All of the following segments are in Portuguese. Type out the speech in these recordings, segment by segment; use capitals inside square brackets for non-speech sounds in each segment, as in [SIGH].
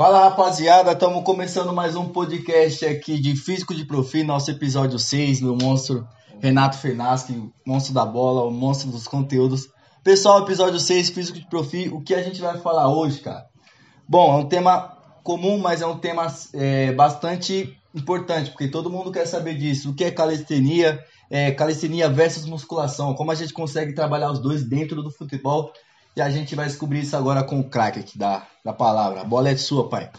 Fala rapaziada, estamos começando mais um podcast aqui de Físico de Profi, nosso episódio 6, meu monstro Renato Fernaschi, monstro da bola, o monstro dos conteúdos. Pessoal, episódio 6, Físico de Profi, o que a gente vai falar hoje, cara? Bom, é um tema comum, mas é um tema é, bastante importante, porque todo mundo quer saber disso. O que é calistenia? É, calistenia versus musculação, como a gente consegue trabalhar os dois dentro do futebol. E a gente vai descobrir isso agora com o craque aqui da, da palavra. A bola é sua, pai.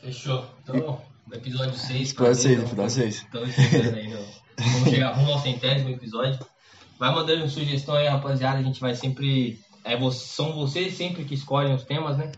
Fechou. Então, no episódio 6. Episódio 6, episódio 6. Estamos chegando aí, no, vamos chegar rumo ao centésimo episódio. Vai mandando sugestão aí, rapaziada. A gente vai sempre. É, são vocês sempre que escolhem os temas, né?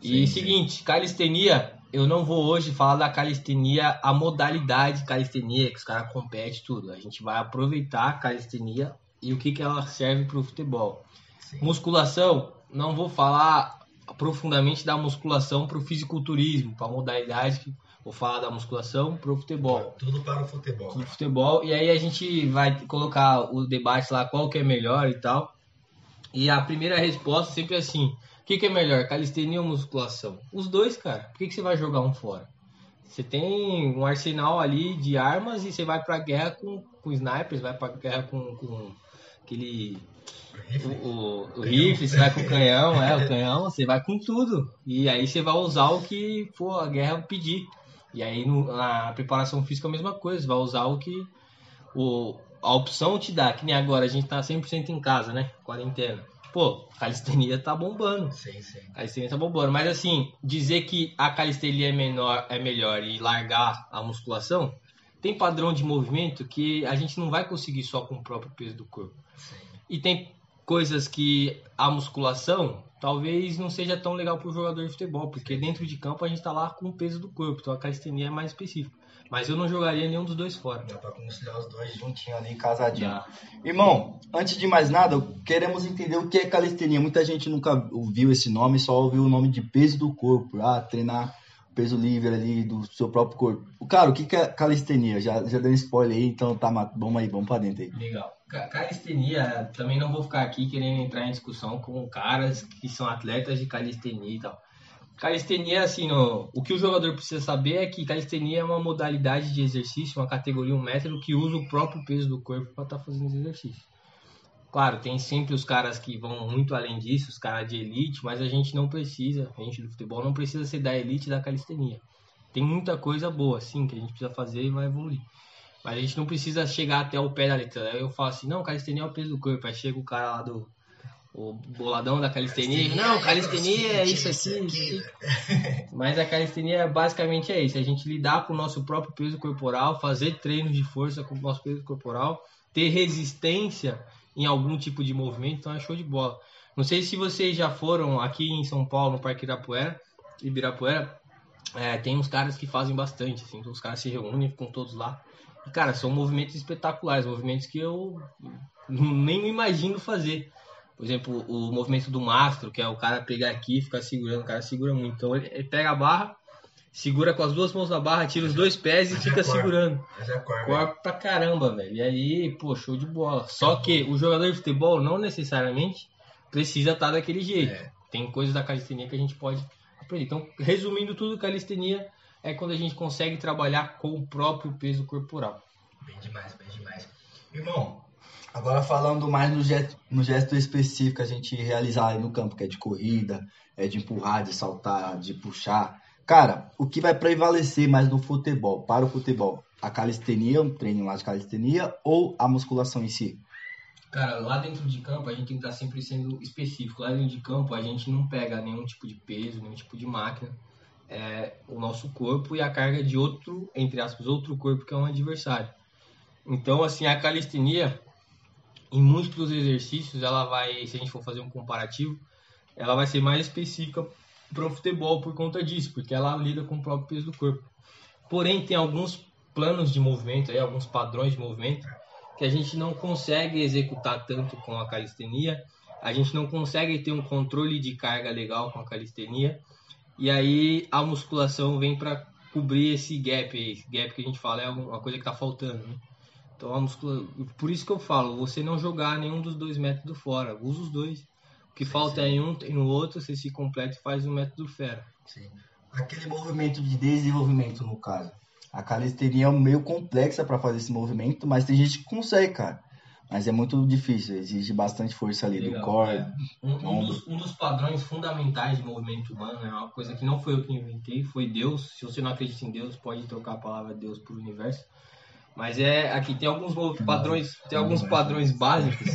E sim, seguinte, calistenia, eu não vou hoje falar da calistenia, a modalidade calistenia, que os caras competem tudo. A gente vai aproveitar a calistenia e o que, que ela serve para o futebol. Sim. Musculação, não vou falar profundamente da musculação para o fisiculturismo, para a modalidade vou falar da musculação para o futebol. Tudo para o futebol. Tudo futebol. E aí a gente vai colocar o debate lá, qual que é melhor e tal. E a primeira resposta sempre é assim, o que, que é melhor, calistenia ou musculação? Os dois, cara. Por que, que você vai jogar um fora? Você tem um arsenal ali de armas e você vai pra guerra com, com snipers, vai pra guerra com, com aquele o, o, o rifle, você vai com o canhão, é, o canhão, você vai com tudo. E aí você vai usar o que for a guerra pedir. E aí no, na preparação física é a mesma coisa, você vai usar o que o, a opção te dá, que nem agora a gente tá 100% em casa, né? Quarentena. Pô, calistenia tá bombando. Sim, sim. Calistenia tá bombando. Mas assim, dizer que a calistenia é, menor, é melhor e largar a musculação, tem padrão de movimento que a gente não vai conseguir só com o próprio peso do corpo. E tem coisas que a musculação talvez não seja tão legal para o jogador de futebol, porque dentro de campo a gente está lá com o peso do corpo, então a calistenia é mais específica. Mas eu não jogaria nenhum dos dois fora. Dá para conciliar os dois juntinhos ali, casadinho. Dá. Irmão, antes de mais nada, queremos entender o que é calistenia. Muita gente nunca ouviu esse nome, só ouviu o nome de peso do corpo. Ah, treinar peso livre ali do seu próprio corpo. Cara, o que é calistenia? Já, já deu spoiler aí, então tá, vamos aí, vamos pra dentro aí. Legal. Calistenia, também não vou ficar aqui querendo entrar em discussão com caras que são atletas de calistenia e tal. Calistenia, assim, no, o que o jogador precisa saber é que calistenia é uma modalidade de exercício, uma categoria, um método que usa o próprio peso do corpo para estar tá fazendo os exercícios. Claro, tem sempre os caras que vão muito além disso, os caras de elite, mas a gente não precisa, a gente do futebol não precisa ser da elite da calistenia. Tem muita coisa boa, sim, que a gente precisa fazer e vai evoluir. Mas a gente não precisa chegar até o pé da letra. Aí eu falo assim, não, calistenia é o peso do corpo. Aí chega o cara lá do o boladão da calistenia. Não, calistenia é isso aqui, isso aqui. Mas a calistenia basicamente é isso. A gente lidar com o nosso próprio peso corporal, fazer treinos de força com o nosso peso corporal, ter resistência em algum tipo de movimento, então é show de bola. Não sei se vocês já foram aqui em São Paulo, no Parque Ibirapuera, Ibirapuera é, tem uns caras que fazem bastante, assim, então os caras se reúnem, ficam todos lá. Cara, são movimentos espetaculares, movimentos que eu nem imagino fazer. Por exemplo, o movimento do mastro, que é o cara pegar aqui e ficar segurando, o cara segura muito. Então ele, pega a barra, segura com as duas mãos na barra, tira os dois pés e fica segurando. Corpo pra caramba, velho. E aí, pô, show de bola. Só que o jogador de futebol não necessariamente precisa estar daquele jeito. É. Tem coisas da calistenia que a gente pode aprender. Então, resumindo tudo, calistenia é quando a gente consegue trabalhar com o próprio peso corporal. Bem demais, bem demais. Irmão, agora falando mais no gesto, no gesto específico a gente realizar aí no campo, que é de corrida, é de empurrar, de saltar, de puxar. Cara, o que vai prevalecer mais no futebol, para o futebol? A calistenia, um treino lá de calistenia ou a musculação em si? Cara, lá dentro de campo a gente tem que estar sempre sendo específico. Lá dentro de campo a gente não pega nenhum tipo de peso, nenhum tipo de máquina. É o nosso corpo e a carga de outro, entre aspas, outro corpo que é um adversário. Então, assim, a calistenia, em muitos dos exercícios, ela vai, se a gente for fazer um comparativo, ela vai ser mais específica para o futebol por conta disso, porque ela lida com o próprio peso do corpo. Porém, tem alguns planos de movimento, aí, alguns padrões de movimento que a gente não consegue executar tanto com a calistenia, a gente não consegue ter um controle de carga legal com a calistenia, e aí a musculação vem para cobrir esse gap aí, esse gap que a gente fala é uma coisa que está faltando, né? Então a muscula... por isso que eu falo, você não jogar nenhum dos dois métodos fora, usa os dois que falta sim. em um, tem no outro, você se completa e faz o método fera. Sim. aquele movimento de desenvolvimento, no caso. A calistenia é meio complexa para fazer esse movimento, mas tem gente que consegue, cara. Mas é muito difícil, exige bastante força ali Legal, do core. é. Um, um dos, um dos padrões fundamentais de movimento humano é uma coisa que não foi eu que inventei, foi Deus. Se você não acredita em Deus, pode trocar a palavra Deus por universo. Mas é aqui tem alguns padrões, tem alguns padrões básicos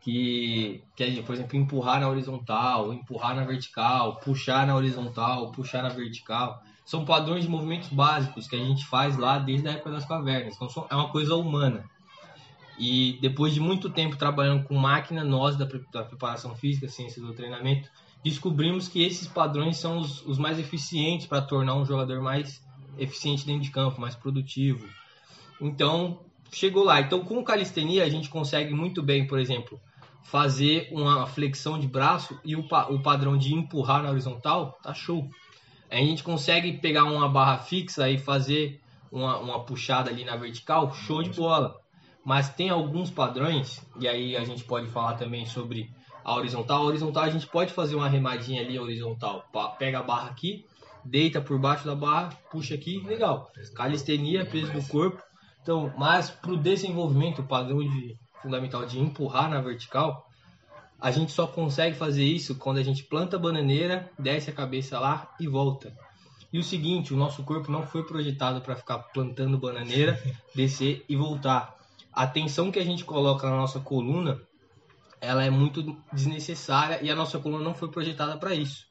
que, que é, por exemplo, empurrar na horizontal, empurrar na vertical, puxar na horizontal, puxar na vertical. São padrões de movimentos básicos que a gente faz lá desde a época das cavernas. Então é uma coisa humana. E depois de muito tempo trabalhando com máquina, nós da, pre- da preparação física, ciência do treinamento, descobrimos que esses padrões são os, os mais eficientes para tornar um jogador mais eficiente dentro de campo, mais produtivo. Então, chegou lá. Então, com calistenia, a gente consegue muito bem, por exemplo, fazer uma flexão de braço e o, pa- o padrão de empurrar na horizontal, tá show. A gente consegue pegar uma barra fixa e fazer uma, uma puxada ali na vertical, show de bola. Mas tem alguns padrões, e aí a gente pode falar também sobre a horizontal. A horizontal a gente pode fazer uma remadinha ali horizontal. Pega a barra aqui, deita por baixo da barra, puxa aqui, legal. Calistenia, peso do corpo. Então, mas para o desenvolvimento, o padrão de, fundamental de empurrar na vertical, a gente só consegue fazer isso quando a gente planta a bananeira, desce a cabeça lá e volta. E o seguinte, o nosso corpo não foi projetado para ficar plantando bananeira, descer e voltar. A tensão que a gente coloca na nossa coluna, ela é muito desnecessária e a nossa coluna não foi projetada para isso.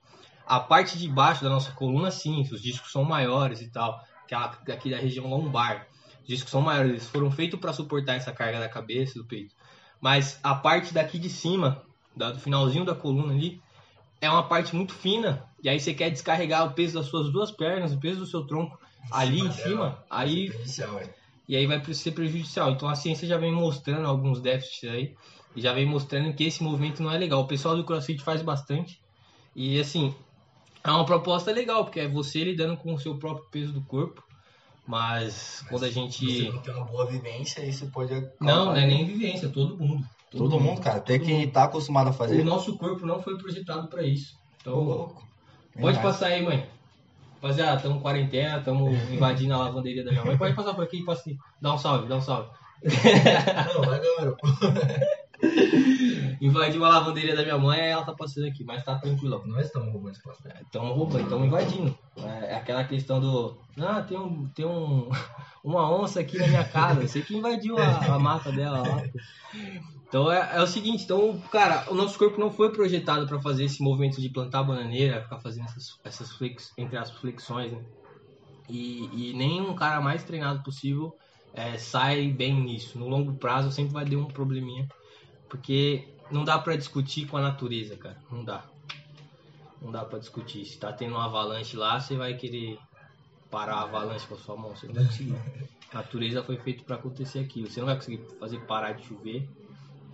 A parte de baixo da nossa coluna, sim, os discos são maiores e tal, que aqui da região lombar. Os discos são maiores, eles foram feitos para suportar essa carga da cabeça, do peito. Mas a parte daqui de cima, do finalzinho da coluna ali, é uma parte muito fina. E aí você quer descarregar o peso das suas duas pernas, o peso do seu tronco ali em cima, aí Inicial, é. E aí vai ser prejudicial. Então a ciência já vem mostrando alguns déficits aí já vem mostrando que esse movimento não é legal. O pessoal do CrossFit faz bastante e assim é uma proposta legal porque é você lidando com o seu próprio peso do corpo, mas quando a Você gente não tem uma boa vivência, isso pode não, não é nem vivência, todo mundo. Todo mundo, cara. Até Todo quem mundo. tá acostumado a fazer. O nosso corpo não foi projetado para isso. Então louco. Pode passar aí, mãe. Rapaziada, estamos em quarentena, estamos [LAUGHS] invadindo a lavanderia da minha mãe. Pode passar por aqui, passa aqui. Dá um salve, dá um salve. Não, vai galera. pô. [LAUGHS] Invadiu a lavanderia da minha mãe, ela tá passando aqui, mas tá tranquilo. Nós estamos roubando espaço. Estamos roubando, estamos invadindo. É aquela questão do. Ah, tem, um, tem um, [LAUGHS] uma onça aqui na minha casa. Você que invadiu a, a mata dela lá. Então é, é o seguinte, então, cara, o nosso corpo não foi projetado para fazer esse movimento de plantar a bananeira, ficar fazendo essas, essas flex, entre as flexões, né? E, e nem um cara mais treinado possível é, sai bem nisso. No longo prazo sempre vai ter um probleminha, porque não dá pra discutir com a natureza, cara. Não dá. Não dá pra discutir. Se tá tendo uma avalanche lá, você vai querer parar a avalanche com a sua mão. Você não vai conseguir. [LAUGHS] A natureza foi feita pra acontecer aquilo. Você não vai conseguir fazer parar de chover.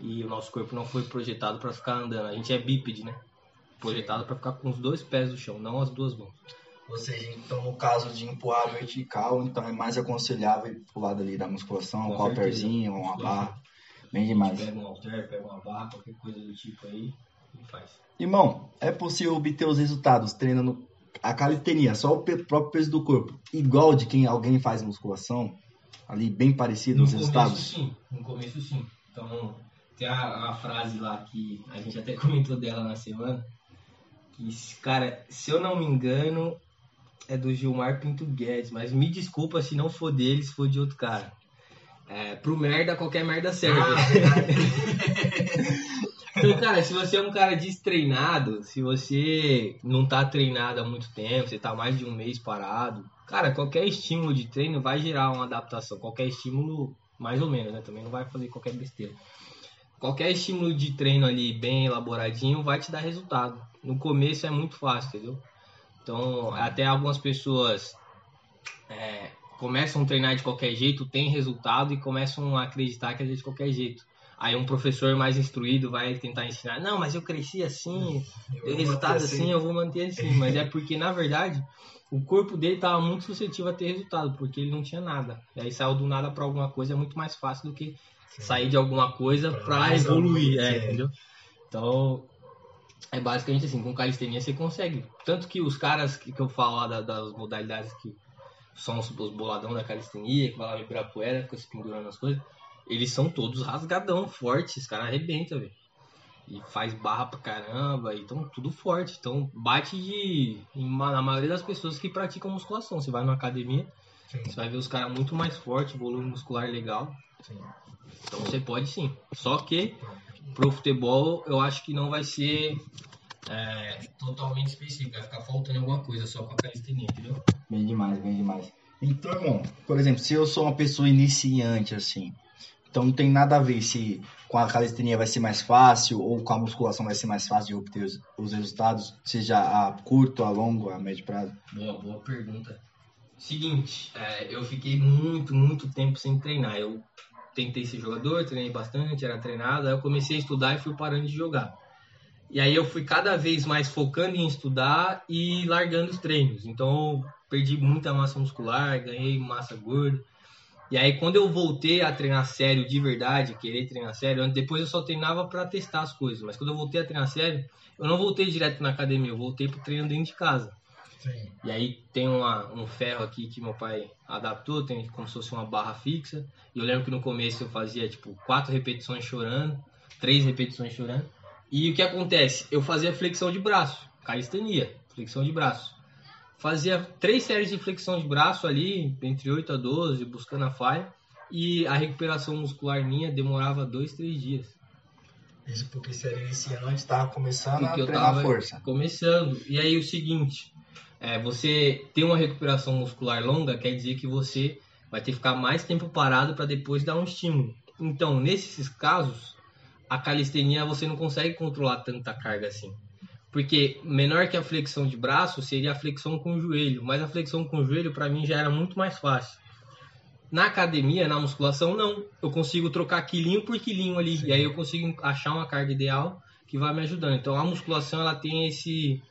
E o nosso corpo não foi projetado pra ficar andando. A gente é bípede, né? Projetado pra ficar com os dois pés no chão, não as duas mãos. Ou seja, então no caso de empurrar vertical, então é mais aconselhável ir pro lado ali da musculação, Com um halterzinho, uma barra. Bem demais. Pega um halter, pega uma barra, qualquer coisa do tipo aí e faz. Irmão, é possível obter os resultados treinando a calistenia, só o próprio peso do corpo, igual de quem alguém faz musculação? Ali bem parecido No os começo resultados? sim, no começo sim. Então tem a, a frase lá que a gente até comentou dela na semana. Que, cara, se eu não me engano, é do Gilmar Pinto Guedes, mas me desculpa se não for dele, se for de outro cara. É, pro merda, qualquer merda serve. [LAUGHS] Então, cara, se você é um cara destreinado, se você não tá treinado há muito tempo, você tá mais de um mês parado, cara, qualquer estímulo de treino vai gerar uma adaptação. Qualquer estímulo, mais ou menos, né? Também não vai fazer qualquer besteira. Qualquer estímulo de treino ali bem elaboradinho vai te dar resultado. No começo é muito fácil, entendeu? Então, até algumas pessoas é, começam a treinar de qualquer jeito, tem resultado e começam a acreditar que é de qualquer jeito. Aí um professor mais instruído vai tentar ensinar, não, mas eu cresci assim, deu resultado assim, eu vou manter assim. Mas é porque, na verdade, o corpo dele estava muito suscetível a ter resultado, porque ele não tinha nada. E aí saiu do nada para alguma coisa é muito mais fácil do que sair de alguma coisa para evoluir, é, sim. entendeu? Então, É basicamente assim, com calistenia você consegue. Tanto que os caras que, que eu falo lá da- das modalidades que são os, os boladão da calistenia, que vai lá em Ibirapuera, fica se pendurando as coisas, eles são todos rasgadão, fortes, os caras arrebentam, velho. E faz barra pra caramba, e tão tudo forte. Então bate de. na maioria das pessoas que praticam musculação. Você vai numa academia, Sim, você vai ver os caras muito mais fortes, volume muscular legal. sim. Então você pode sim. Só que pro futebol eu acho que não vai ser é, totalmente específico, vai ficar faltando alguma coisa só com a calistenia, entendeu? Bem demais, bem demais. Então, por exemplo, se eu sou uma pessoa iniciante, assim, então não tem nada a ver se com a calistenia vai ser mais fácil ou com a musculação vai ser mais fácil de obter os, os resultados, seja a curto, a longo, a médio prazo. Boa, boa pergunta. Seguinte, é, eu fiquei muito, muito tempo sem treinar. Eu tentei ser jogador, treinei bastante, era treinado, aí eu comecei a estudar e fui parando de jogar. E aí eu fui cada vez mais focando em estudar e largando os treinos. Então perdi muita massa muscular, ganhei massa gorda. E aí quando eu voltei a treinar sério de verdade, querer treinar sério, depois eu só treinava para testar as coisas, mas quando eu voltei a treinar sério, eu não voltei direto na academia, eu voltei pro treino dentro de casa. Sim. E aí tem uma, um ferro aqui que meu pai adaptou, tem como se fosse uma barra fixa. E eu lembro que no começo eu fazia tipo quatro repetições chorando, três repetições chorando. E o que acontece? Eu fazia flexão de braço, calistenia, flexão de braço. Fazia três séries de flexão de braço ali, entre 8 a 12, buscando a falha. E a recuperação muscular minha demorava dois, três dias. Isso porque se era iniciante, tava começando Porque a eu treinar tava força. começando. E aí o seguinte, é, você ter uma recuperação muscular longa quer dizer que você vai ter que ficar mais tempo parado para depois dar um estímulo. Então, nesses casos, a calistenia você não consegue controlar tanta carga assim. Porque menor que a flexão de braço seria a flexão com o joelho, mas a flexão com o joelho para mim já era muito mais fácil. Na academia, na musculação, não. Eu consigo trocar quilinho por quilinho ali. Sim. E aí eu consigo achar uma carga ideal que vai me ajudando. Então a musculação ela tem esse,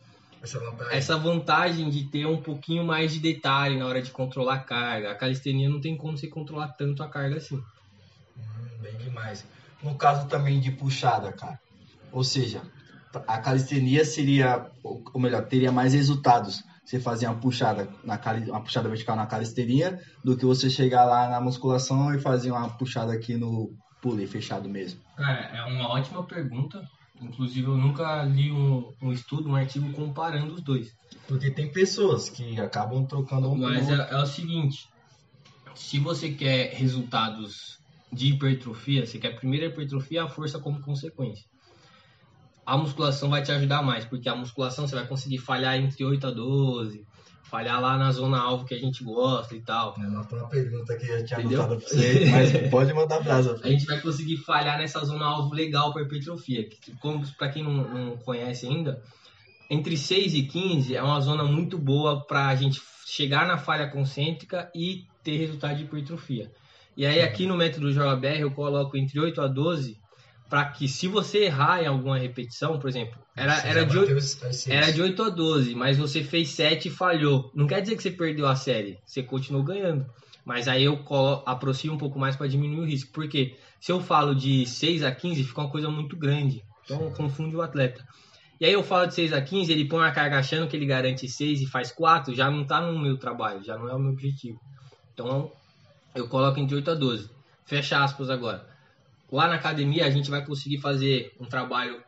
essa vantagem. essa vantagem de ter um pouquinho mais de detalhe na hora de controlar a carga. A calistenia não tem como você controlar tanto a carga assim. Hum, bem demais. No caso também de puxada, cara. Ou seja, a calistenia seria, ou melhor, teria mais resultados. Você fazer uma puxada, na cali, uma puxada vertical na calistenia do que você chegar lá na musculação e fazer uma puxada aqui no pulley fechado mesmo. Cara, é uma ótima pergunta. Inclusive eu nunca li um, um estudo, um artigo comparando os dois. Porque tem pessoas que acabam trocando um Mas é, é o seguinte, se você quer resultados de hipertrofia, você quer primeiro a hipertrofia e a força como consequência. A musculação vai te ajudar mais, porque a musculação você vai conseguir falhar entre 8 a 12, falhar lá na zona alvo que a gente gosta e tal. É uma uma pergunta que eu tinha Entendeu? anotado pra você, [LAUGHS] mas pode mandar brasa. A gente vai conseguir falhar nessa zona alvo legal para hipertrofia. que, Como para quem não, não conhece ainda, entre 6 e 15 é uma zona muito boa para a gente chegar na falha concêntrica e ter resultado de hipertrofia. E aí aqui no método Joga BR eu coloco entre 8 a 12 para que se você errar em alguma repetição, por exemplo, era, era, de, bateu 8, os- os seis. era de 8 a 12, mas você fez 7 e falhou. Não quer dizer que você perdeu a série, você continuou ganhando. Mas aí eu colo- aproximo um pouco mais para diminuir o risco. Porque se eu falo de 6 a 15, fica uma coisa muito grande. Então confunde o atleta. E aí eu falo de 6 a 15, ele põe a carga achando que ele garante 6 e faz 4, já não tá no meu trabalho, já não é o meu objetivo. Então eu coloco entre 8 a 12. Fecha aspas agora. Lá na academia a gente vai conseguir fazer um trabalho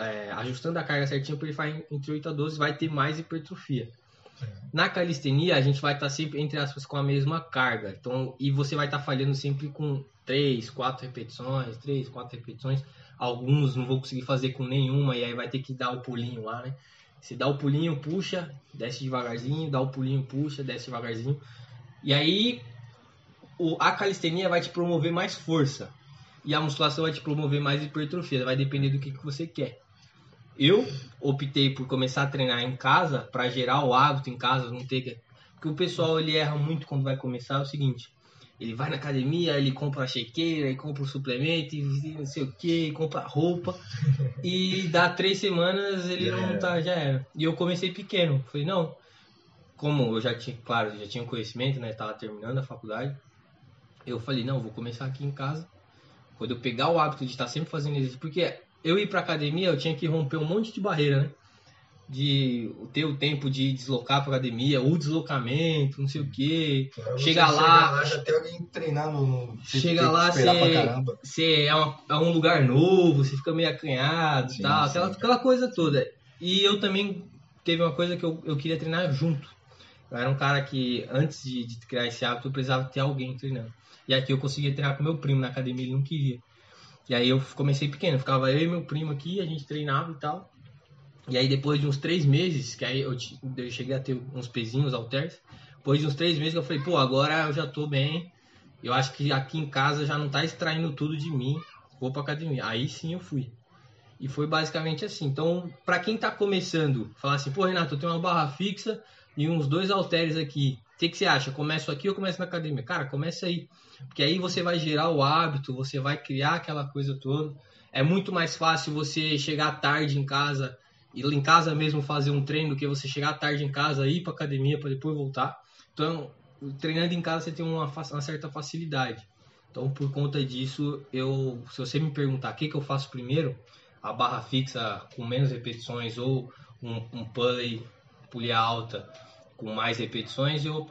é, ajustando a carga certinho para ele fazer entre 8 a 12, vai ter mais hipertrofia. Sim. Na calistenia, a gente vai estar sempre, entre aspas, com a mesma carga. Então, e você vai estar falhando sempre com 3, 4 repetições, 3, 4 repetições. Alguns não vou conseguir fazer com nenhuma, e aí vai ter que dar o pulinho lá, né? Você dá o pulinho, puxa, desce devagarzinho, dá o pulinho, puxa, desce devagarzinho. E aí, o, a calistenia vai te promover mais força. E a musculação vai te promover mais hipertrofia. Vai depender do que, que você quer. Eu optei por começar a treinar em casa para gerar o hábito em casa, não ter que... Porque o pessoal ele erra muito quando vai começar é o seguinte, ele vai na academia, ele compra a chequeira, e compra o suplemento, e não sei o que, compra roupa, e dá três semanas ele Já não tá, já era. E eu comecei pequeno, falei, não, como eu já tinha, claro, já tinha conhecimento, né, tava terminando a faculdade, eu falei, não, vou começar aqui em casa, quando eu pegar o hábito de estar sempre fazendo exercício, porque eu ir pra academia, eu tinha que romper um monte de barreira, né? De ter o tempo de deslocar pra academia, o deslocamento, não sei o quê. Você Chega lá- chegar lá, já tem alguém treinando. No... Chega lá, você, é, uma- é um lugar novo, você fica meio acanhado e tal, sim. aquela, aquela coisa toda. E eu também teve uma coisa que eu, eu queria treinar junto. Eu era um cara que, antes de, de criar esse hábito, eu precisava ter alguém treinando. E aqui eu conseguia treinar com meu primo na academia, ele não queria. E aí eu comecei pequeno, ficava eu e meu primo aqui, a gente treinava e tal. E aí depois de uns três meses, que aí eu, eu cheguei a ter uns pezinhos, halteres, depois de uns três meses eu falei, pô, agora eu já tô bem, eu acho que aqui em casa já não tá extraindo tudo de mim, vou pra academia. Aí sim eu fui. E foi basicamente assim. Então, pra quem tá começando, falar assim, pô, Renato, eu tenho uma barra fixa e uns dois halteres aqui. O que, que você acha? Começo aqui ou começo na academia? Cara, começa aí. Porque aí você vai gerar o hábito, você vai criar aquela coisa toda. É muito mais fácil você chegar tarde em casa, ir em casa mesmo fazer um treino, do que você chegar tarde em casa, ir pra academia para depois voltar. Então, treinando em casa você tem uma, uma certa facilidade. Então, por conta disso, eu, se você me perguntar o que, que eu faço primeiro, a barra fixa com menos repetições ou um, um pulley, pulley alta com mais repetições, eu,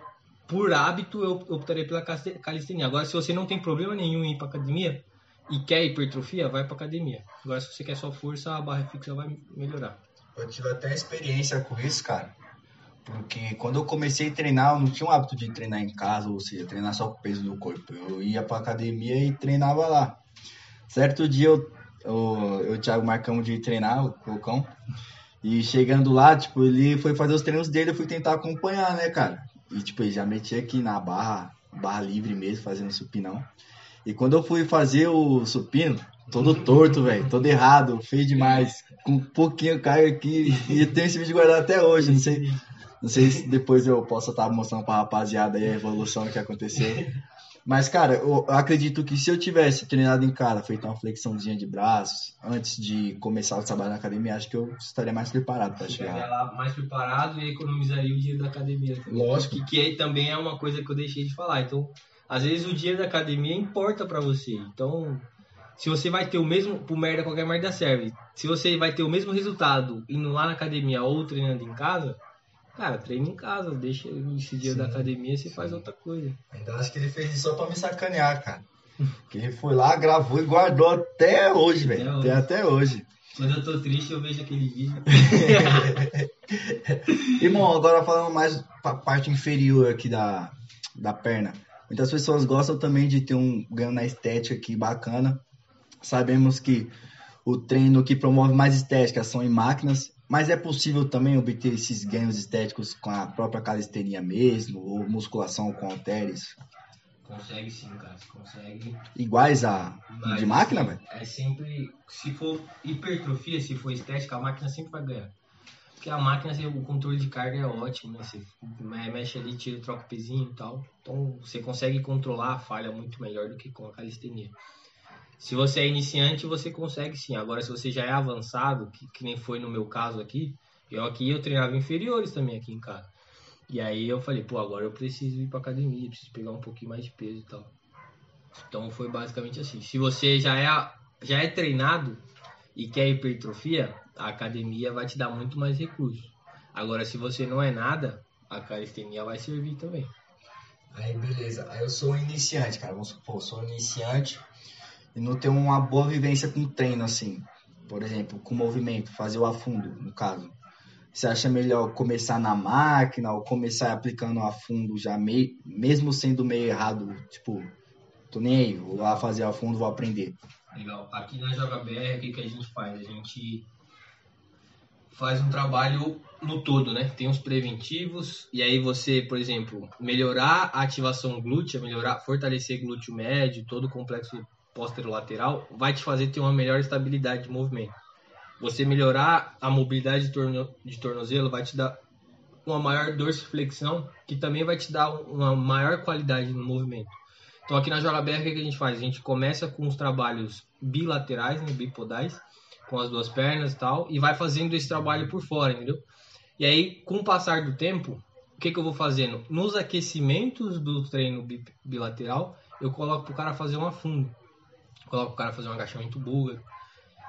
por hábito, eu optaria pela calistenia. Agora, se você não tem problema nenhum em ir para academia e quer hipertrofia, vai para academia. Agora, se você quer só força, a barra fixa vai melhorar. Eu tive até experiência com isso, cara. Porque quando eu comecei a treinar, eu não tinha o hábito de treinar em casa, ou seja, treinar só com o peso do corpo. Eu ia pra academia e treinava lá. Certo dia eu, eu, eu e o Thiago marcamos de treinar, o Cocão. E chegando lá, tipo, ele foi fazer os treinos dele, eu fui tentar acompanhar, né, cara? E tipo, ele já metia aqui na barra, barra livre mesmo, fazendo supinão. E quando eu fui fazer o supino, todo torto, velho, todo errado, feio demais, com um pouquinho carga aqui, e tenho esse vídeo guardado até hoje, não sei, não sei se depois eu posso estar mostrando pra rapaziada aí a evolução que aconteceu. Mas, cara, eu acredito que se eu tivesse treinado em casa, feito uma flexãozinha de braços, antes de começar o trabalho na academia, acho que eu estaria mais preparado para chegar. lá mais preparado e economizaria o dinheiro da academia. também. Lógico. Que, que aí também é uma coisa que eu deixei de falar. Então, às vezes o dinheiro da academia importa pra você. Então, se você vai ter o mesmo. Por merda, qualquer merda serve. Se você vai ter o mesmo resultado indo lá na academia ou treinando em casa, cara, treina em casa. Deixa esse da Sim, academia e você faz outra coisa. Ainda acho que ele fez isso só pra me sacanear, cara. [LAUGHS] Que ele foi lá, gravou e guardou até hoje, velho. Até Até, hoje. até hoje. Quando eu tô triste, eu vejo aquele vídeo. [LAUGHS] Irmão, agora falando mais pra parte inferior aqui da, da perna. Muitas pessoas gostam também de ter um ganho na estética aqui bacana. Sabemos que o treino que promove mais estética são em máquinas, mas é possível também obter esses ganhos estéticos com a própria calistenia mesmo, ou musculação com halteres, Consegue sim, cara. Consegue. iguais a Mas, de máquina, assim, velho? É sempre. Se for hipertrofia, se for estética, a máquina sempre vai ganhar. Porque a máquina, assim, o controle de carga é ótimo, né? Você me- mexe ali, tira, troca o pezinho e tal. Então você consegue controlar a falha muito melhor do que com a calistenia. Se você é iniciante, você consegue sim. Agora, se você já é avançado, que, que nem foi no meu caso aqui, eu aqui eu treinava inferiores também aqui em casa. E aí eu falei, pô, agora eu preciso ir pra academia, preciso pegar um pouquinho mais de peso e tal. Então foi basicamente assim. Se você já é, já é treinado e quer hipertrofia, a academia vai te dar muito mais recursos. Agora, se você não é nada, a calistenia vai servir também. Aí, beleza. Aí eu sou um iniciante, cara. Vamos supor, sou um iniciante e não tenho uma boa vivência com treino, assim. Por exemplo, com movimento, fazer o afundo, no caso. Você acha melhor começar na máquina ou começar aplicando a fundo já meio, mesmo sendo meio errado, tipo, tô nem aí, vou lá fazer a fundo, vou aprender. Legal. Aqui na JBR, o que, que a gente faz? A gente faz um trabalho no todo, né? Tem os preventivos, e aí você, por exemplo, melhorar a ativação glútea, melhorar, fortalecer glúteo médio, todo o complexo posterolateral, vai te fazer ter uma melhor estabilidade de movimento. Você melhorar a mobilidade de, torno, de tornozelo vai te dar uma maior dorsiflexão, que também vai te dar uma maior qualidade no movimento. Então aqui na JBR o que a gente faz? A gente começa com os trabalhos bilaterais, né, bipodais, com as duas pernas e tal, e vai fazendo esse trabalho por fora, entendeu? E aí, com o passar do tempo, o que, que eu vou fazendo? Nos aquecimentos do treino bi- bilateral, eu coloco pro cara fazer um afundo. Coloco o cara fazer um agachamento búlgaro.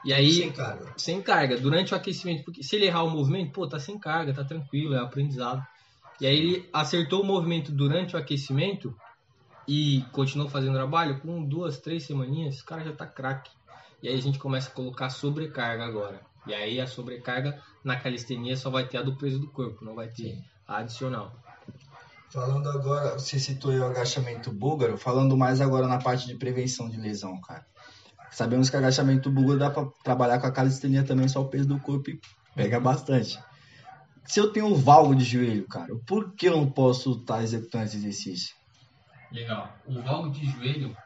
E aí, Sem carga. sem carga, durante o aquecimento, porque se ele errar o movimento, pô, tá sem carga, tá tranquilo, é aprendizado. E aí ele acertou o movimento durante o aquecimento e continuou fazendo trabalho, com duas, três semaninhas, o cara já tá craque. E aí a gente começa a colocar sobrecarga agora. E aí a sobrecarga na calistenia só vai ter a do peso do corpo, não vai ter a adicional. Falando agora, você citou aí o agachamento búlgaro, falando mais agora na parte de prevenção de lesão, cara. Sabemos que agachamento búlgaro dá pra trabalhar com a calistenia também, só o peso do corpo pega bastante. Se eu tenho valgo de joelho, cara, por que eu não posso estar executando esse exercício? Legal. O valgo de joelho,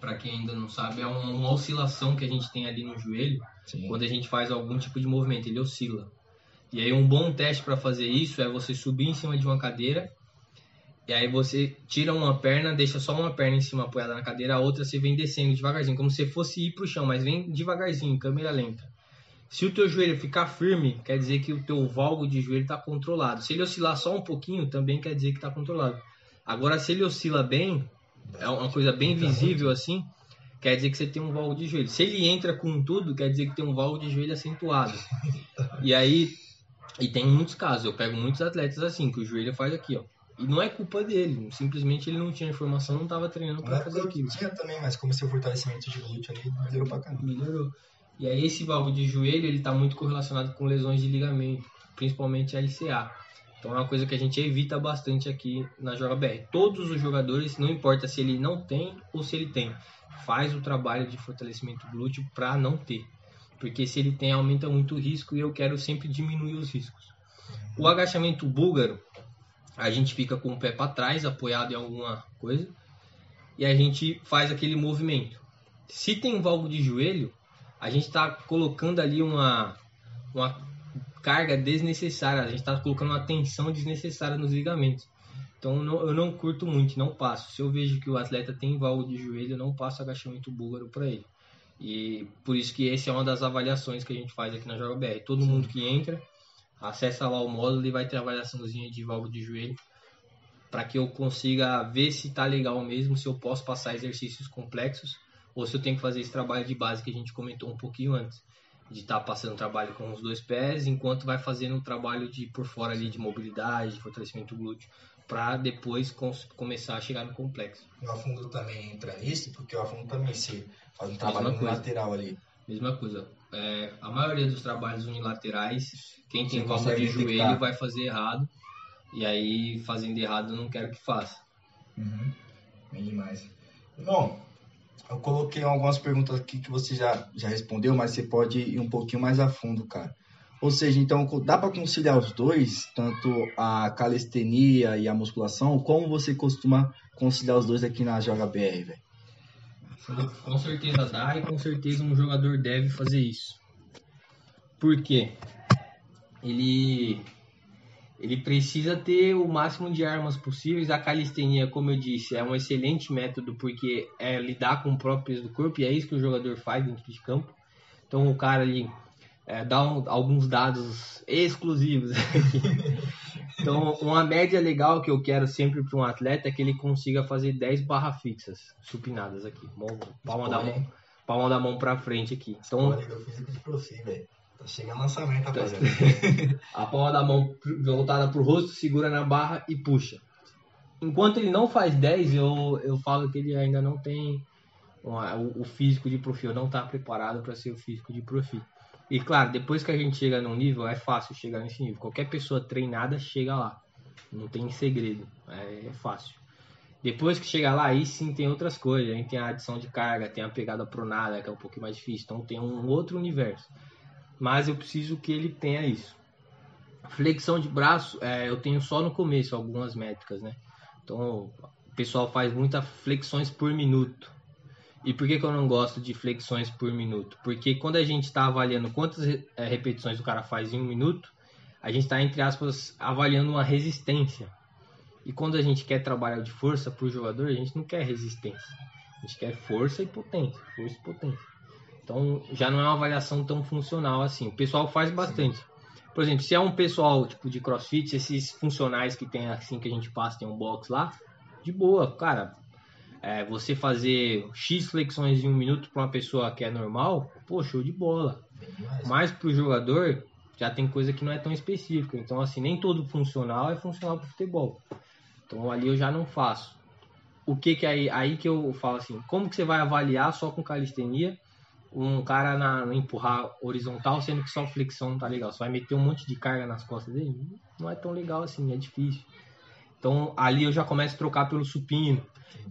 para quem ainda não sabe, é uma, uma oscilação que a gente tem ali no joelho Sim. quando a gente faz algum tipo de movimento, ele oscila. E aí um bom teste para fazer isso é você subir em cima de uma cadeira e aí você tira uma perna, deixa só uma perna em cima apoiada na cadeira, a outra você vem descendo devagarzinho, como se fosse ir pro chão, mas vem devagarzinho, em câmera lenta. Se o teu joelho ficar firme, quer dizer que o teu valgo de joelho está controlado. Se ele oscilar só um pouquinho, também quer dizer que está controlado. Agora, se ele oscila bem, é uma coisa bem visível assim, quer dizer que você tem um valgo de joelho. Se ele entra com tudo, quer dizer que tem um valgo de joelho acentuado. [LAUGHS] E aí, e tem muitos casos, eu pego muitos atletas assim, que o joelho faz aqui, ó. E não é culpa dele, simplesmente ele não tinha informação, não estava treinando Na para época fazer aquilo. tinha também, mas comecei o fortalecimento de glúteo ali, melhorou pra caramba. Melhorou. E aí esse valgo de joelho, ele tá muito correlacionado com lesões de ligamento, principalmente LCA. Então é uma coisa que a gente evita bastante aqui na Joga BR. Todos os jogadores, não importa se ele não tem ou se ele tem, faz o trabalho de fortalecimento glúteo para não ter. Porque se ele tem, aumenta muito o risco e eu quero sempre diminuir os riscos. O agachamento búlgaro, a gente fica com o pé para trás, apoiado em alguma coisa, e a gente faz aquele movimento. Se tem valgo de joelho, a gente está colocando ali uma, uma carga desnecessária, a gente está colocando uma tensão desnecessária nos ligamentos. Então não- eu não curto muito, não passo. Se eu vejo que o atleta tem valgo de joelho, eu não passo agachamento búlgaro para ele. E por isso que essa é uma das avaliações que a gente faz aqui na Joga BR. Todo mundo que entra, acessa lá o módulo e vai ter avaliaçãozinha de valgo de joelho para que eu consiga ver se tá legal mesmo, se eu posso passar exercícios complexos ou se eu tenho que fazer esse trabalho de base que a gente comentou um pouquinho antes, de estar passando trabalho com os dois pés, enquanto vai fazendo um trabalho de por fora ali de mobilidade, de fortalecimento glúteo, para depois começar a chegar no complexo. O afundo também entra nisso, porque o afundo também se faz um trabalho lateral ali. Mesma coisa. É, a maioria dos trabalhos unilaterais, quem tem consegue de joelho vai fazer errado. E aí, fazendo errado, eu não quero que faça. Uhum. Bem demais. Bom, eu coloquei algumas perguntas aqui que você já, já respondeu, mas você pode ir um pouquinho mais a fundo, cara. Ou seja, então dá para conciliar os dois, tanto a calistenia e a musculação, como você costuma conciliar os dois aqui na Joga BR, velho? Com certeza dá e com certeza um jogador deve fazer isso. Por quê? Ele, ele precisa ter o máximo de armas possíveis. A calistenia, como eu disse, é um excelente método porque é lidar com o próprio peso do corpo e é isso que o jogador faz dentro de campo. Então o cara ali é, dá um- alguns dados exclusivos aqui. [LAUGHS] Então, uma média legal que eu quero sempre para um atleta é que ele consiga fazer 10 barras fixas, supinadas aqui. Mão- Palma da mão, palma da mão para frente aqui. Então, Olha, eu fiz profi, velho. Tá chegando lançamento, rapaziada. a palma da mão voltada pro rosto, segura na barra e puxa. Enquanto ele não faz 10, eu, eu falo que ele ainda não tem uma- o, o físico de profil, não está preparado para ser o físico de profil. E claro, depois que a gente chega num nível, é fácil chegar nesse nível. Qualquer pessoa treinada chega lá. Não tem segredo. É, é fácil. Depois que chega lá, aí sim tem outras coisas. Aí tem a adição de carga, tem a pegada pronada, que é um pouquinho mais difícil. Então tem um outro universo. Mas eu preciso que ele tenha isso. Flexão de braço, é, eu tenho só no começo algumas métricas, né? Então, o pessoal faz muitas flexões por minuto. E por que, que eu não gosto de flexões por minuto? Porque quando a gente está avaliando quantas eh, repetições o cara faz em um minuto, a gente está, entre aspas, avaliando uma resistência. E quando a gente quer trabalhar de força para o jogador, a gente não quer resistência. A gente quer força e potência. Força e potência. Então já não é uma avaliação tão funcional assim. O pessoal faz bastante. Por exemplo, se é um pessoal tipo de crossfit, esses funcionais que tem assim que a gente passa, tem um box lá, de boa, cara. É, você fazer X flexões em um minuto para uma pessoa que é normal, pô, show de bola. Mas pro jogador, já tem coisa que não é tão específica. Então, assim, nem todo funcional é funcional pro futebol. Então, ali eu já não faço. O que que é aí, aí que eu falo assim, como que você vai avaliar só com calistenia um cara na, no empurrar horizontal, sendo que só flexão não tá legal? Você vai meter um monte de carga nas costas dele? Não é tão legal assim, é difícil. Então, ali eu já começo a trocar pelo supino.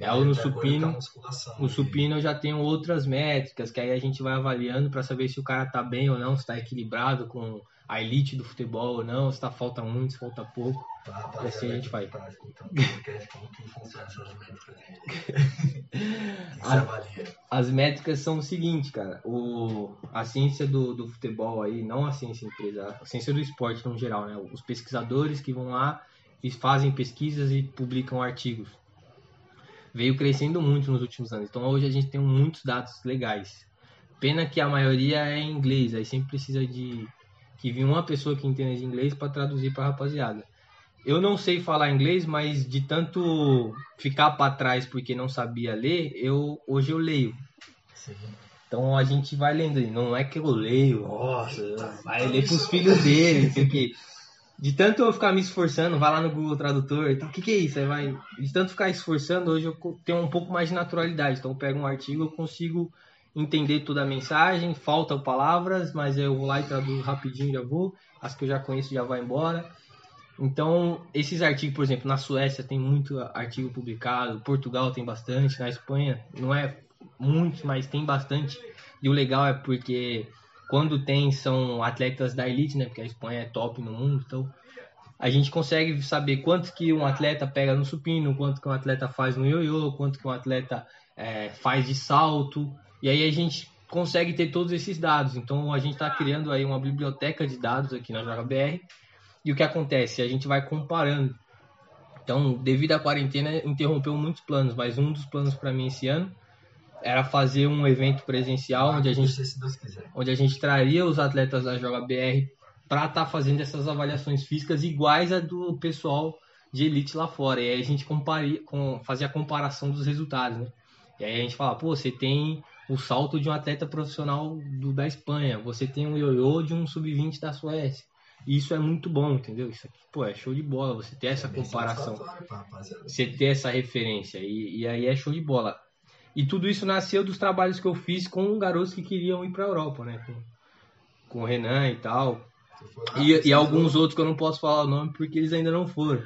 É, o no supino- musculação, No supino eu já tenho outras métricas, que aí a gente vai avaliando para saber se o cara tá bem ou não, se tá equilibrado com a elite do futebol ou não, se tá falta muito, se falta pouco. Rapaziada E assim a gente vai. tá escutando o podcast, como que funciona essas métricas aí? [LAUGHS] Que se Ah. avalia. As métricas são o seguinte, cara, o, a ciência do, do futebol aí, não a ciência empresa, a ciência do esporte no geral, né? Os pesquisadores que vão lá e fazem pesquisas e publicam artigos. Veio crescendo muito nos últimos anos. Então hoje a gente tem muitos dados legais. Pena que a maioria é em inglês, aí sempre precisa de que vir uma pessoa que entenda de inglês para traduzir para rapaziada. Eu não sei falar inglês, mas de tanto ficar para trás porque não sabia ler, eu hoje eu leio. Sim. Então a gente vai lendo. Não é que eu leio, nossa, vai ler pros isso- filhos dele, não sei o quê. De tanto eu ficar me esforçando, vai lá no Google Tradutor e tal, o que, que é isso? Aí vai. De tanto ficar esforçando, hoje eu tenho um pouco mais de naturalidade. Então eu pego um artigo, eu consigo entender toda a mensagem, faltam palavras, mas eu vou lá e traduzo rapidinho, já vou. As que eu já conheço já vai embora. Então, esses artigos, por exemplo, na Suécia tem muito artigo publicado, Portugal tem bastante, na Espanha não é muito, mas tem bastante. E o legal é porque quando tem são atletas da elite, né? Porque a Espanha é top no mundo, então a gente consegue saber quanto que um atleta pega no supino, quanto que um atleta faz no ioiô, quanto que um atleta é, faz de salto. E aí a gente consegue ter todos esses dados. Então a gente está criando aí uma biblioteca de dados aqui na JBR. E o que acontece? A gente vai comparando. Então, devido à quarentena, interrompeu muitos planos, mas um dos planos para mim esse ano era fazer um evento presencial onde a gente onde a gente traria os atletas da Joga BR para estar fazendo essas avaliações físicas iguais a do pessoal de elite lá fora. E aí a gente comparia, com, fazia a comparação dos resultados, né? E aí a gente fala, pô, você tem o salto de um atleta profissional do, da Espanha, você tem um ioiô de um sub-20 da Suécia. E isso é muito bom, entendeu? Isso aqui, pô, é show de bola você ter essa É comparação você ter essa referência. E, e aí é show de bola. E tudo isso nasceu dos trabalhos que eu fiz com garotos que queriam ir para a Europa, né? Com, com o Renan e tal. Lá, E, e alguns outros que eu não posso falar o nome porque eles ainda não foram.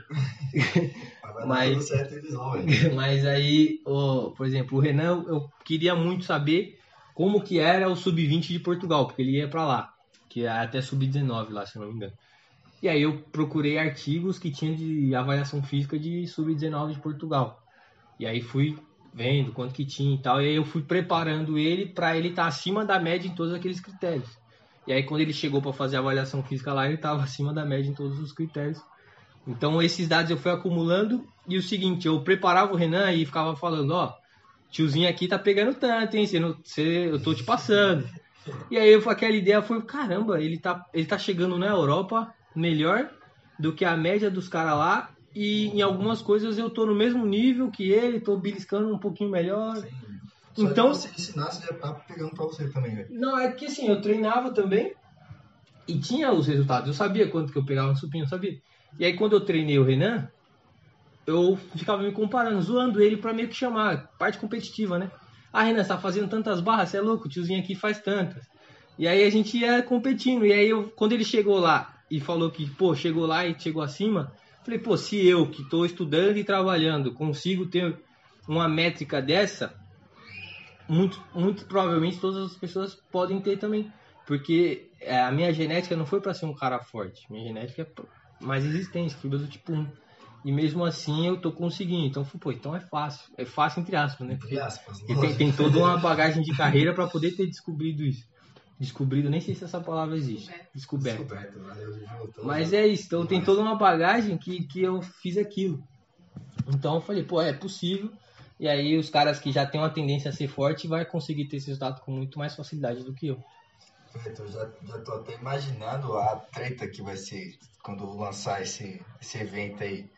mas dar mas-. [LAUGHS] Mas aí, ô, por exemplo, o Renan, eu queria muito saber como que era o sub-20 de Portugal, porque ele ia para lá, que é até sub-19 lá, se eu não me engano. E aí eu procurei artigos que tinham de avaliação física de sub-19 de Portugal. E aí fui vendo quanto que tinha e tal, e aí eu fui preparando ele para ele estar acima da média em todos aqueles critérios. E aí quando ele chegou para fazer a avaliação física lá, ele estava acima da média em todos os critérios. Então esses dados eu fui acumulando e o seguinte, eu preparava o Renan e ficava falando, ó, tiozinho aqui tá pegando tanto, hein? Você não, você, eu tô te passando. E aí aquela ideia foi, caramba, ele tá, ele tá chegando na Europa melhor do que a média dos caras lá. E em algumas coisas eu tô no mesmo nível que ele, tô beliscando um pouquinho melhor. Sim. Só Então- ensinar, você já tá pegando pra você também, velho. Não, é que assim, eu treinava também e tinha os resultados. Eu sabia quanto que eu pegava no supino, eu sabia. E aí quando eu treinei o Renan, eu ficava me comparando, zoando ele pra meio que chamar, parte competitiva, né? Ah, Renan, você tá fazendo tantas barras, você é louco, o tiozinho aqui faz tantas. E aí a gente ia competindo. E aí eu, quando ele chegou lá e falou que, pô, chegou lá e chegou acima, falei, pô, se eu que tô estudando e trabalhando consigo ter uma métrica dessa, muito, muito provavelmente todas as pessoas podem ter também. Porque é, a minha genética não foi para ser um cara forte. Minha genética é mais resistente, fibra do tipo 1. E mesmo assim eu tô conseguindo. Então, pô, então é fácil. É fácil entre aspas, né? Entre aspas. E tem, tem toda uma [LAUGHS] bagagem de carreira para poder ter descobrido isso. Descobrido, nem sei se essa palavra existe. Descoberto. Descoberto, valeu, juntou. Mas é isso, então tem toda uma bagagem que, que eu fiz aquilo. Então eu falei, pô, é possível. E aí os caras que já têm uma tendência a ser forte vai conseguir ter esse resultado com muito mais facilidade do que eu. Eu já, já tô até imaginando a treta que vai ser quando lançar esse, esse evento aí.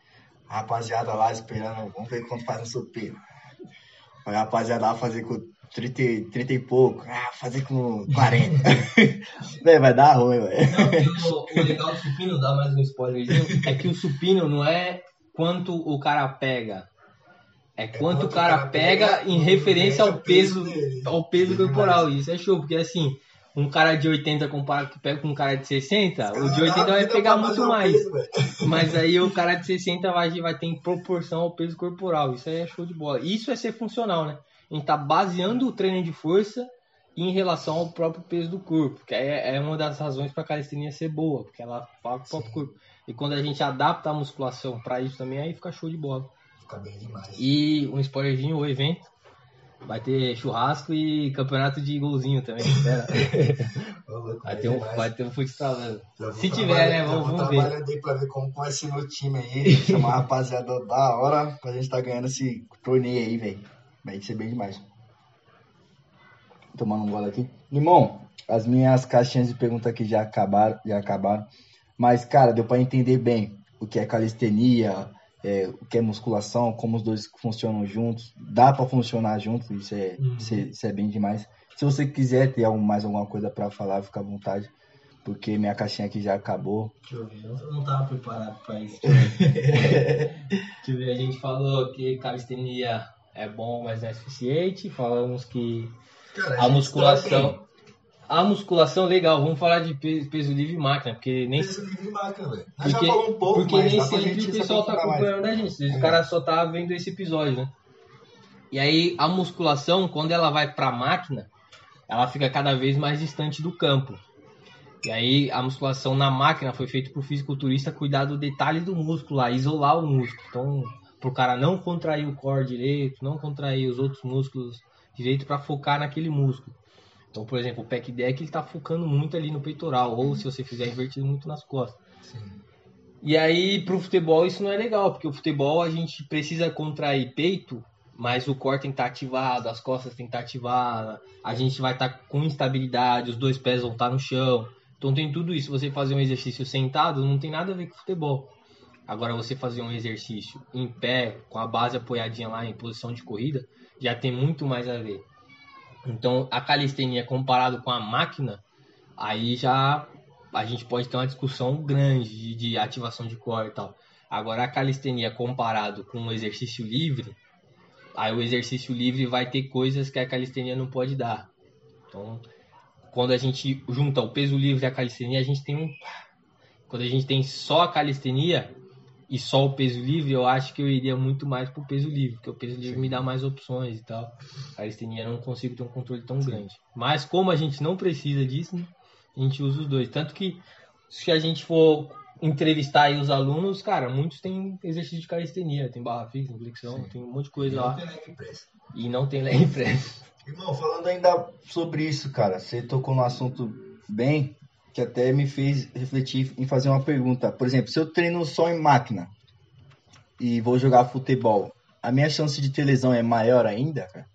A rapaziada lá esperando, vamos ver quanto faz no supino. A rapaziada vai fazer com 30, e- 30 e pouco. Ah, fazer com 40. [LAUGHS] Véi, vai dar ruim, velho. O, o legal do supino, dá mais um spoilerzinho, é que o supino não é quanto o cara pega. É quanto o cara pega em referência ao peso, dele. ao peso corporal. Isso é show, porque assim, um cara de 80 comparado que pega com um cara de 60, o de 80 vai pegar muito mais. [LAUGHS] Mas aí o cara de 60 vai, vai ter em proporção ao peso corporal. Isso aí é show de bola. Isso é ser funcional, né? A gente tá baseando o treino de força em relação ao próprio peso do corpo. Que é, é uma das razões para a calistenia ser boa, porque ela fala com o próprio corpo. E quando a gente adapta a musculação para isso também, aí fica show de bola. Fica bem demais. E um spoilerzinho, o evento. Vai ter churrasco e campeonato de golzinho também. [LAUGHS] Vai ter um, vai ter um futsal. Vou Se tiver, né? Vamos, vamos ver. trabalhando aí pra ver como vai ser meu time aí. Chamar a rapaziada da hora pra gente tá ganhando esse torneio aí, velho. Vai ser bem demais. Tomando um gole aqui. Limão, as minhas caixinhas de pergunta aqui já acabaram, já acabaram. Mas, cara, deu pra entender bem o que é calistenia, é, o que é musculação, como os dois funcionam juntos. Dá pra funcionar juntos, isso é, Uhum. isso é, isso é bem demais. Se você quiser ter mais alguma coisa pra falar, fica à vontade. Porque minha caixinha aqui já acabou. Deixa eu ver, eu não tava preparado pra isso. [LAUGHS] Deixa eu ver, a gente falou que calistenia é bom, mas não é suficiente. Falamos que Cara, a gente musculação. A musculação, legal, vamos falar de peso, peso livre e máquina, porque nem, Peso livre máquina, velho. Já porque, falou um pouco, porque mas nem sempre o pessoal tá aprofundar mais. acompanhando a gente. É. O cara só tá vendo esse episódio, né? E aí a musculação, quando ela vai pra máquina, ela fica cada vez mais distante do campo. E aí a musculação na máquina foi feita pro fisiculturista cuidar do detalhe do músculo lá, isolar o músculo. Então, pro cara não contrair o core direito, não contrair os outros músculos direito para focar naquele músculo. Então, por exemplo, o pec deck ele tá focando muito ali no peitoral, ou se você fizer invertido muito nas costas. Sim. E aí, pro futebol, isso não é legal, porque o futebol a gente precisa contrair peito, mas o core tem que estar ativado, as costas tem que estar ativadas, a gente vai estar com instabilidade, os dois pés vão estar no chão. Então tem tudo isso. Você fazer um exercício sentado não tem nada a ver com futebol. Agora, você fazer um exercício em pé, com a base apoiadinha lá em posição de corrida, já tem muito mais a ver. Então, a calistenia comparado com a máquina, aí já a gente pode ter uma discussão grande de, ativação de core e tal. Agora, a calistenia comparado com o exercício livre, aí o exercício livre vai ter coisas que a calistenia não pode dar. Então, quando a gente junta o peso livre e a calistenia, a gente tem um. Quando a gente tem só a calistenia e só o peso livre, eu acho que eu iria muito mais pro peso livre, porque o peso livre me dá mais opções e tal. A calistenia eu não consigo ter um controle tão grande. Mas como a gente não precisa disso, né, a gente usa os dois. Tanto que se a gente for entrevistar aí os alunos, cara, muitos têm exercício de calistenia, tem barra fixa, tem flexão, tem um monte de coisa Não lá tem leg press. e não tem leg press. Irmão, falando ainda sobre isso, cara, você tocou no assunto bem, que até me fez refletir em fazer uma pergunta. Por exemplo, se eu treino só em máquina e vou jogar futebol, a minha chance de ter lesão é maior ainda, cara?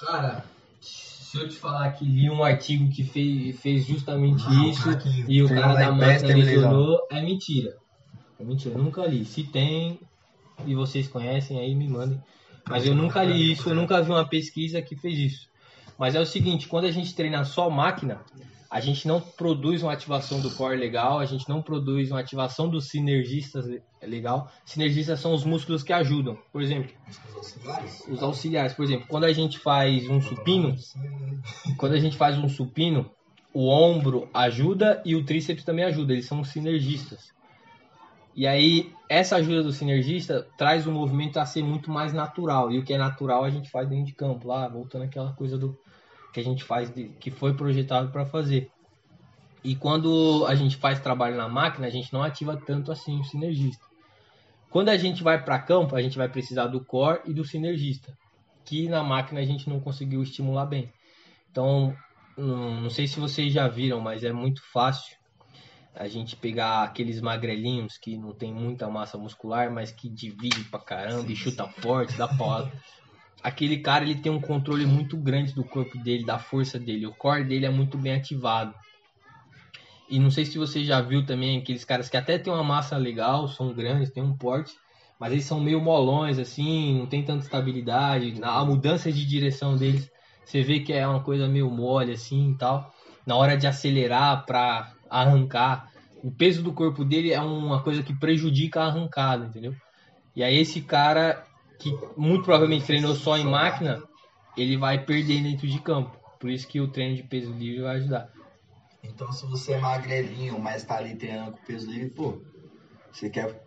Cara, se eu te falar que li um artigo que fez, fez justamente Não, isso cara, e o cara da máquina lesionou, é mentira. É mentira, eu nunca li. Se tem e vocês conhecem, aí me mandem. Mas eu nunca li isso, eu nunca vi uma pesquisa que fez isso. Mas é o seguinte, quando a gente treina só máquina, a gente não produz uma ativação do core legal, a gente não produz uma ativação dos sinergistas le- legal. Sinergistas são os músculos que ajudam. Por exemplo, Os auxiliares. os auxiliares. Por exemplo, quando a gente faz um supino, quando a gente faz um supino, o ombro ajuda e o tríceps também ajuda, eles são sinergistas. E aí, essa ajuda do sinergista traz o movimento a ser muito mais natural. E o que é natural a gente faz dentro de campo, lá, voltando àquela coisa do que a gente faz, de- que foi projetado para fazer. E quando a gente faz trabalho na máquina, a gente não ativa tanto assim o sinergista. Quando a gente vai para campo, a gente vai precisar do core e do sinergista, que na máquina a gente não conseguiu estimular bem. Então, não sei se vocês já viram, mas é muito fácil a gente pegar aqueles magrelinhos que não tem muita massa muscular, mas que divide pra caramba e chuta forte, dá pau. Aquele cara ele tem um controle muito grande do corpo dele, da força dele. O core dele é muito bem ativado. E não sei se você já viu também aqueles caras que até tem uma massa legal, são grandes, tem um porte, mas eles são meio molões, assim, não tem tanta estabilidade. A mudança de direção deles, você vê que é uma coisa meio mole, assim e tal. Na hora de acelerar para arrancar, o peso do corpo dele é uma coisa que prejudica a arrancada, entendeu? E aí esse cara, que muito provavelmente treinou só em máquina, ele vai perder dentro de campo. Por isso que o treino de peso livre vai ajudar. Então, se você é magrelinho, mas tá ali treinando com peso livre, pô, você quer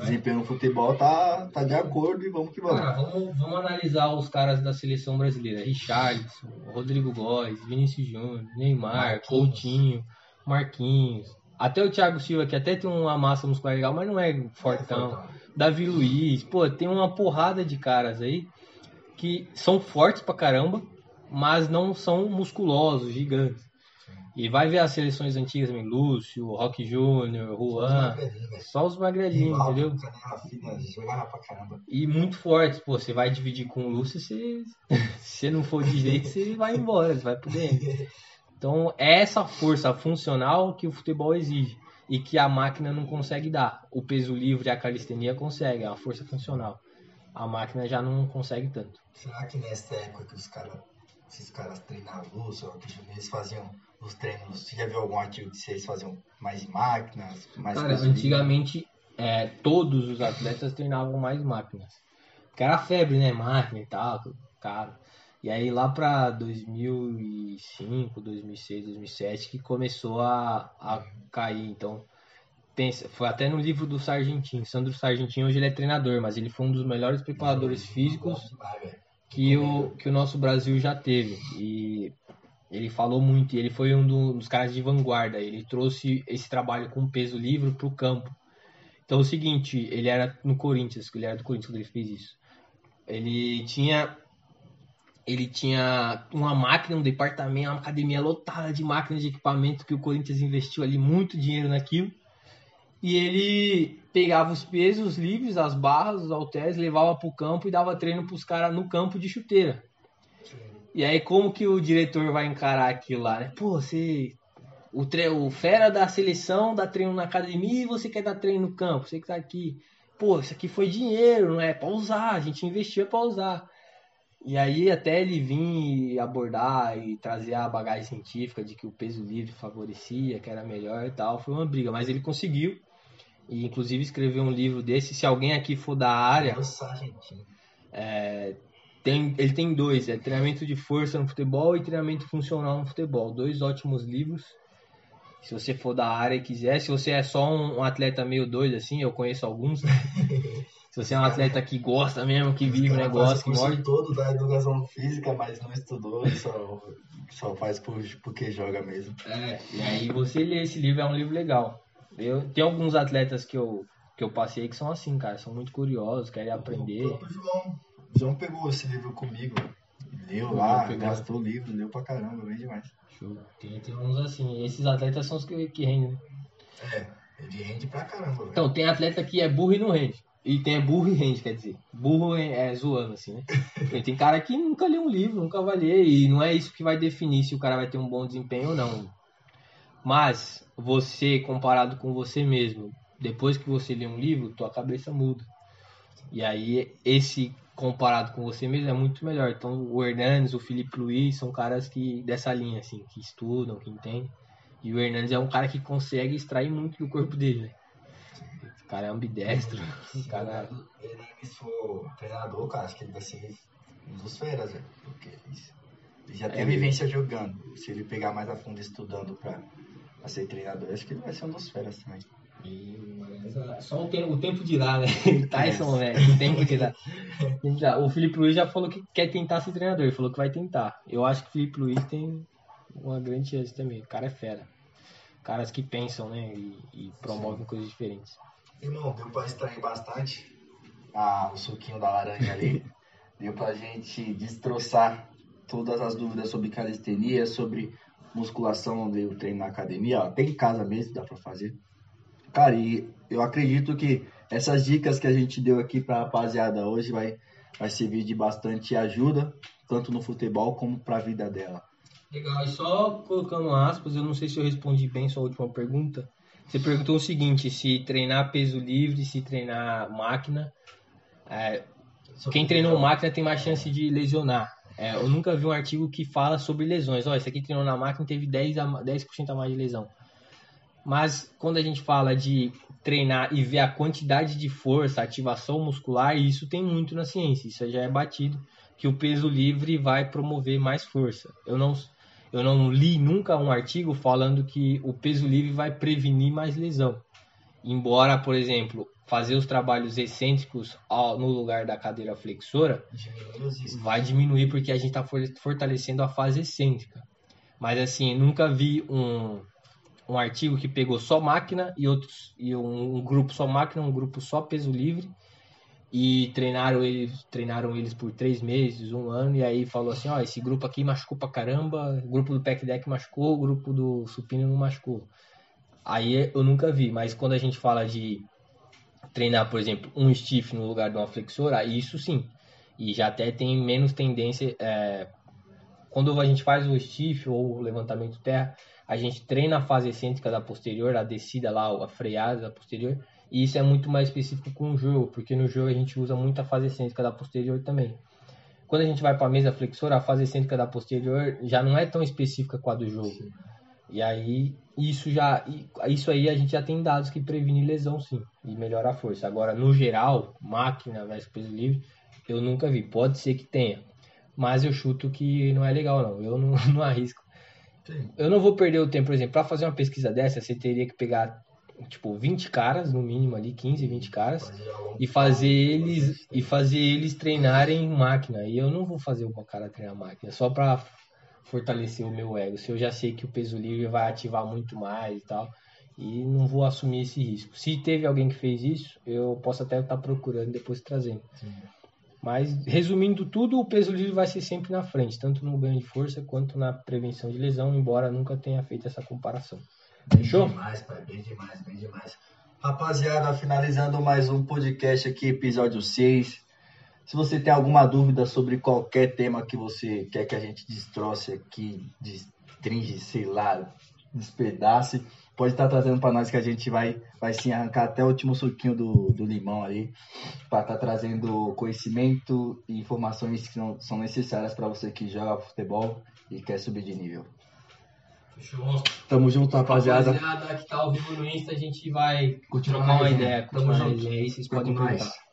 desempenho no futebol, tá, tá de acordo e vamos que vamos. Cara, vamos, vamos analisar os caras da seleção brasileira. Richardson, Rodrigo Góes, Vinícius Júnior, Neymar, Marquinhos. Coutinho, Marquinhos. Até o Thiago Silva, que até tem uma massa muscular legal, mas não é fortão. Fortão. Davi Luiz, pô, tem uma porrada de caras aí que são fortes pra caramba, mas não são musculosos, gigantes. E vai ver as seleções antigas também, Lúcio, Roque Júnior, Juan, só os magrelinhos, entendeu? E muito fortes, pô, você vai dividir com o Lúcio, você, [LAUGHS] se você não for de jeito, você vai embora, você vai pro dentro. [LAUGHS] Então, é essa força funcional que o futebol exige e que a máquina não consegue dar. O peso livre e a calistenia consegue, é uma força funcional. A máquina já não consegue tanto. Será que nessa época que os caras, esses caras treinavam que eles faziam os treinos, você já viu algum artigo que vocês faziam mais máquinas, mais Cara, antigamente é, todos os atletas treinavam mais máquinas. Porque era febre, né? Máquina e tal, cara. E aí lá pra 2005, 2006, 2007 que começou a, a cair. Então, pensa, foi até no livro do Sargentinho. Sandro Sargentinho hoje ele é treinador, mas ele foi um dos melhores preparadores físicos Vai, velho. que o, que o nosso Brasil já teve. E ele falou muito, e ele foi um do- dos caras de vanguarda. Ele trouxe esse trabalho com peso livre para o campo. Então é o seguinte, ele era no Corinthians, ele era do Corinthians quando ele fez isso. Ele tinha ele tinha uma máquina, um departamento, uma academia lotada de máquinas de equipamento que o Corinthians investiu ali muito dinheiro naquilo. E ele pegava os pesos livres, as barras, os halteres, levava pro campo e dava treino pros caras no campo de chuteira. E aí como que o diretor vai encarar aquilo lá, né? Pô, você o, tre... o fera da seleção dá treino na academia e você quer dar treino no campo, você que tá aqui. Pô, isso aqui foi dinheiro, não é? Pra usar, a gente investiu é pra usar. E aí até ele vir abordar e trazer a bagagem científica de que o peso livre favorecia, que era melhor e tal, foi uma briga, mas ele conseguiu. E inclusive escreveu um livro desse, se alguém aqui for da área, Era o Sargentino. tem, ele tem dois, é treinamento de força no futebol e treinamento funcional no futebol. Dois ótimos livros. Se você for da área e quiser, se você é só um, um atleta meio doido assim, eu conheço alguns. [LAUGHS] se você é um atleta que gosta mesmo, que vive o negócio, que morde. todo da educação física, mas não estudou, só, só faz por, porque joga mesmo. É, e aí você lê esse livro, é um livro legal. Eu, tem alguns atletas que eu, que eu passei que são assim, cara, são muito curiosos, querem aprender. O próprio João. João pegou esse livro comigo. Leu lá, gastou o livro, leu pra caramba, bem demais. Show. Tem, tem uns assim, esses atletas são os que, que rendem, né? É, ele rende pra caramba, velho. Então, tem atleta que é burro e não rende. E tem é burro e rende, quer dizer. Burro é, é zoando, assim, né? Tem cara que nunca lê um livro, nunca vai ler. E não é isso que vai definir se o cara vai ter um bom desempenho ou não. Mas, você, comparado com você mesmo, depois que você lê um livro, tua cabeça muda. E aí, esse comparado com você mesmo é muito melhor. Então, o Hernandes, o Felipe Luiz são caras que dessa linha, assim, que estudam, que entendem. E o Hernandes é um cara que consegue extrair muito do corpo dele, né? O cara é ambidestro. [LAUGHS] Se cara... ele ele for treinador, cara, acho que ele vai ser um dos feras, velho. Porque ele ele já tem É, vivência jogando. Se ele pegar mais a fundo estudando pra, pra ser treinador, acho que ele vai ser um dos feras também. E, mas, Só o tempo, o tempo dirá, né? [LAUGHS] Tyson, velho. O tempo dirá. O tempo dirá. O Felipe Luiz já falou que quer tentar ser treinador. Ele falou que vai tentar. Eu acho que o Felipe Luiz tem uma grande chance também. O cara é fera. Caras que pensam, né? E, e promovem coisas diferentes. Irmão, deu pra extrair bastante ah, o suquinho da laranja ali. [LAUGHS] deu pra gente destroçar todas as dúvidas sobre calistenia, sobre musculação, onde eu treino na academia. Tem em casa mesmo, dá pra fazer. Cara, e eu acredito que essas dicas que a gente deu aqui pra rapaziada hoje vai, vai servir de bastante ajuda, tanto no futebol como pra vida dela. Legal, e só colocando aspas, eu não sei se eu respondi bem sua última pergunta. Você perguntou o seguinte, se treinar peso livre, se treinar máquina. É, quem treinou máquina tem mais chance de lesionar. É, eu nunca vi um artigo que fala sobre lesões. Olha, esse aqui treinou na máquina teve 10%, a, 10 a mais de lesão. Mas quando a gente fala de treinar e ver a quantidade de força, ativação muscular, isso tem muito na ciência. Isso já é batido que o peso livre vai promover mais força. Eu não, eu não li nunca um artigo falando que o peso livre vai prevenir mais lesão. Embora, por exemplo, fazer os trabalhos excêntricos no lugar da cadeira flexora vai diminuir porque a gente está fortalecendo a fase excêntrica. Mas assim, nunca vi um, um artigo que pegou só máquina e outros e um, um grupo só máquina, um grupo só peso livre e treinaram eles, treinaram eles por três meses, um ano, e aí falou assim, ó, esse grupo aqui machucou pra caramba, o grupo do pack deck machucou, o grupo do supino não machucou. Aí eu nunca vi, mas quando a gente fala de treinar, por exemplo, um stiff no lugar de uma flexora, isso sim. E já até tem menos tendência. É, quando a gente faz o stiff ou o levantamento terra, a gente treina a fase excêntrica da posterior, a descida lá, a freada da posterior. E isso é muito mais específico com o jogo, porque no jogo a gente usa muito a fase excêntrica da posterior também. Quando a gente vai para a mesa flexora, a fase excêntrica da posterior já não é tão específica com a do jogo. Sim. E aí isso já isso aí a gente já tem dados que previne lesão sim e melhora a força. Agora no geral, máquina versus peso livre, eu nunca vi. Pode ser que tenha, mas eu chuto que não é legal não. Eu não, [LAUGHS] não arrisco. Sim. Eu não vou perder o tempo, por exemplo, para fazer uma pesquisa dessa, você teria que pegar tipo 20 caras no mínimo ali, 15, 20 caras e fazer eles e fazer eles treinarem máquina. E eu não vou fazer uma cara treinar máquina só para fortalecer o meu ego. Se eu já sei que o peso livre vai ativar muito mais e tal, e não vou assumir esse risco. Se teve alguém que fez isso, eu posso até estar procurando depois trazendo. Sim. Mas resumindo tudo, o peso livre vai ser sempre na frente, tanto no ganho de força quanto na prevenção de lesão, embora nunca tenha feito essa comparação. Bem Fechou? demais, pai, bem demais, bem demais. Rapaziada, finalizando mais um podcast aqui, episódio 6. Se você tem alguma dúvida sobre qualquer tema que você quer que a gente destroce aqui, destringe, sei lá, despedace, pode estar trazendo para nós que a gente vai, vai sim arrancar até o último suquinho do, do limão ali, para estar tá trazendo conhecimento e informações que não, são necessárias para você que joga futebol e quer subir de nível. Fechou. Tamo junto, rapaziada. Rapaziada que tá ao vivo no Insta, a gente vai Continua trocar uma ideia. Tamo junto. Aí vocês podem perguntar.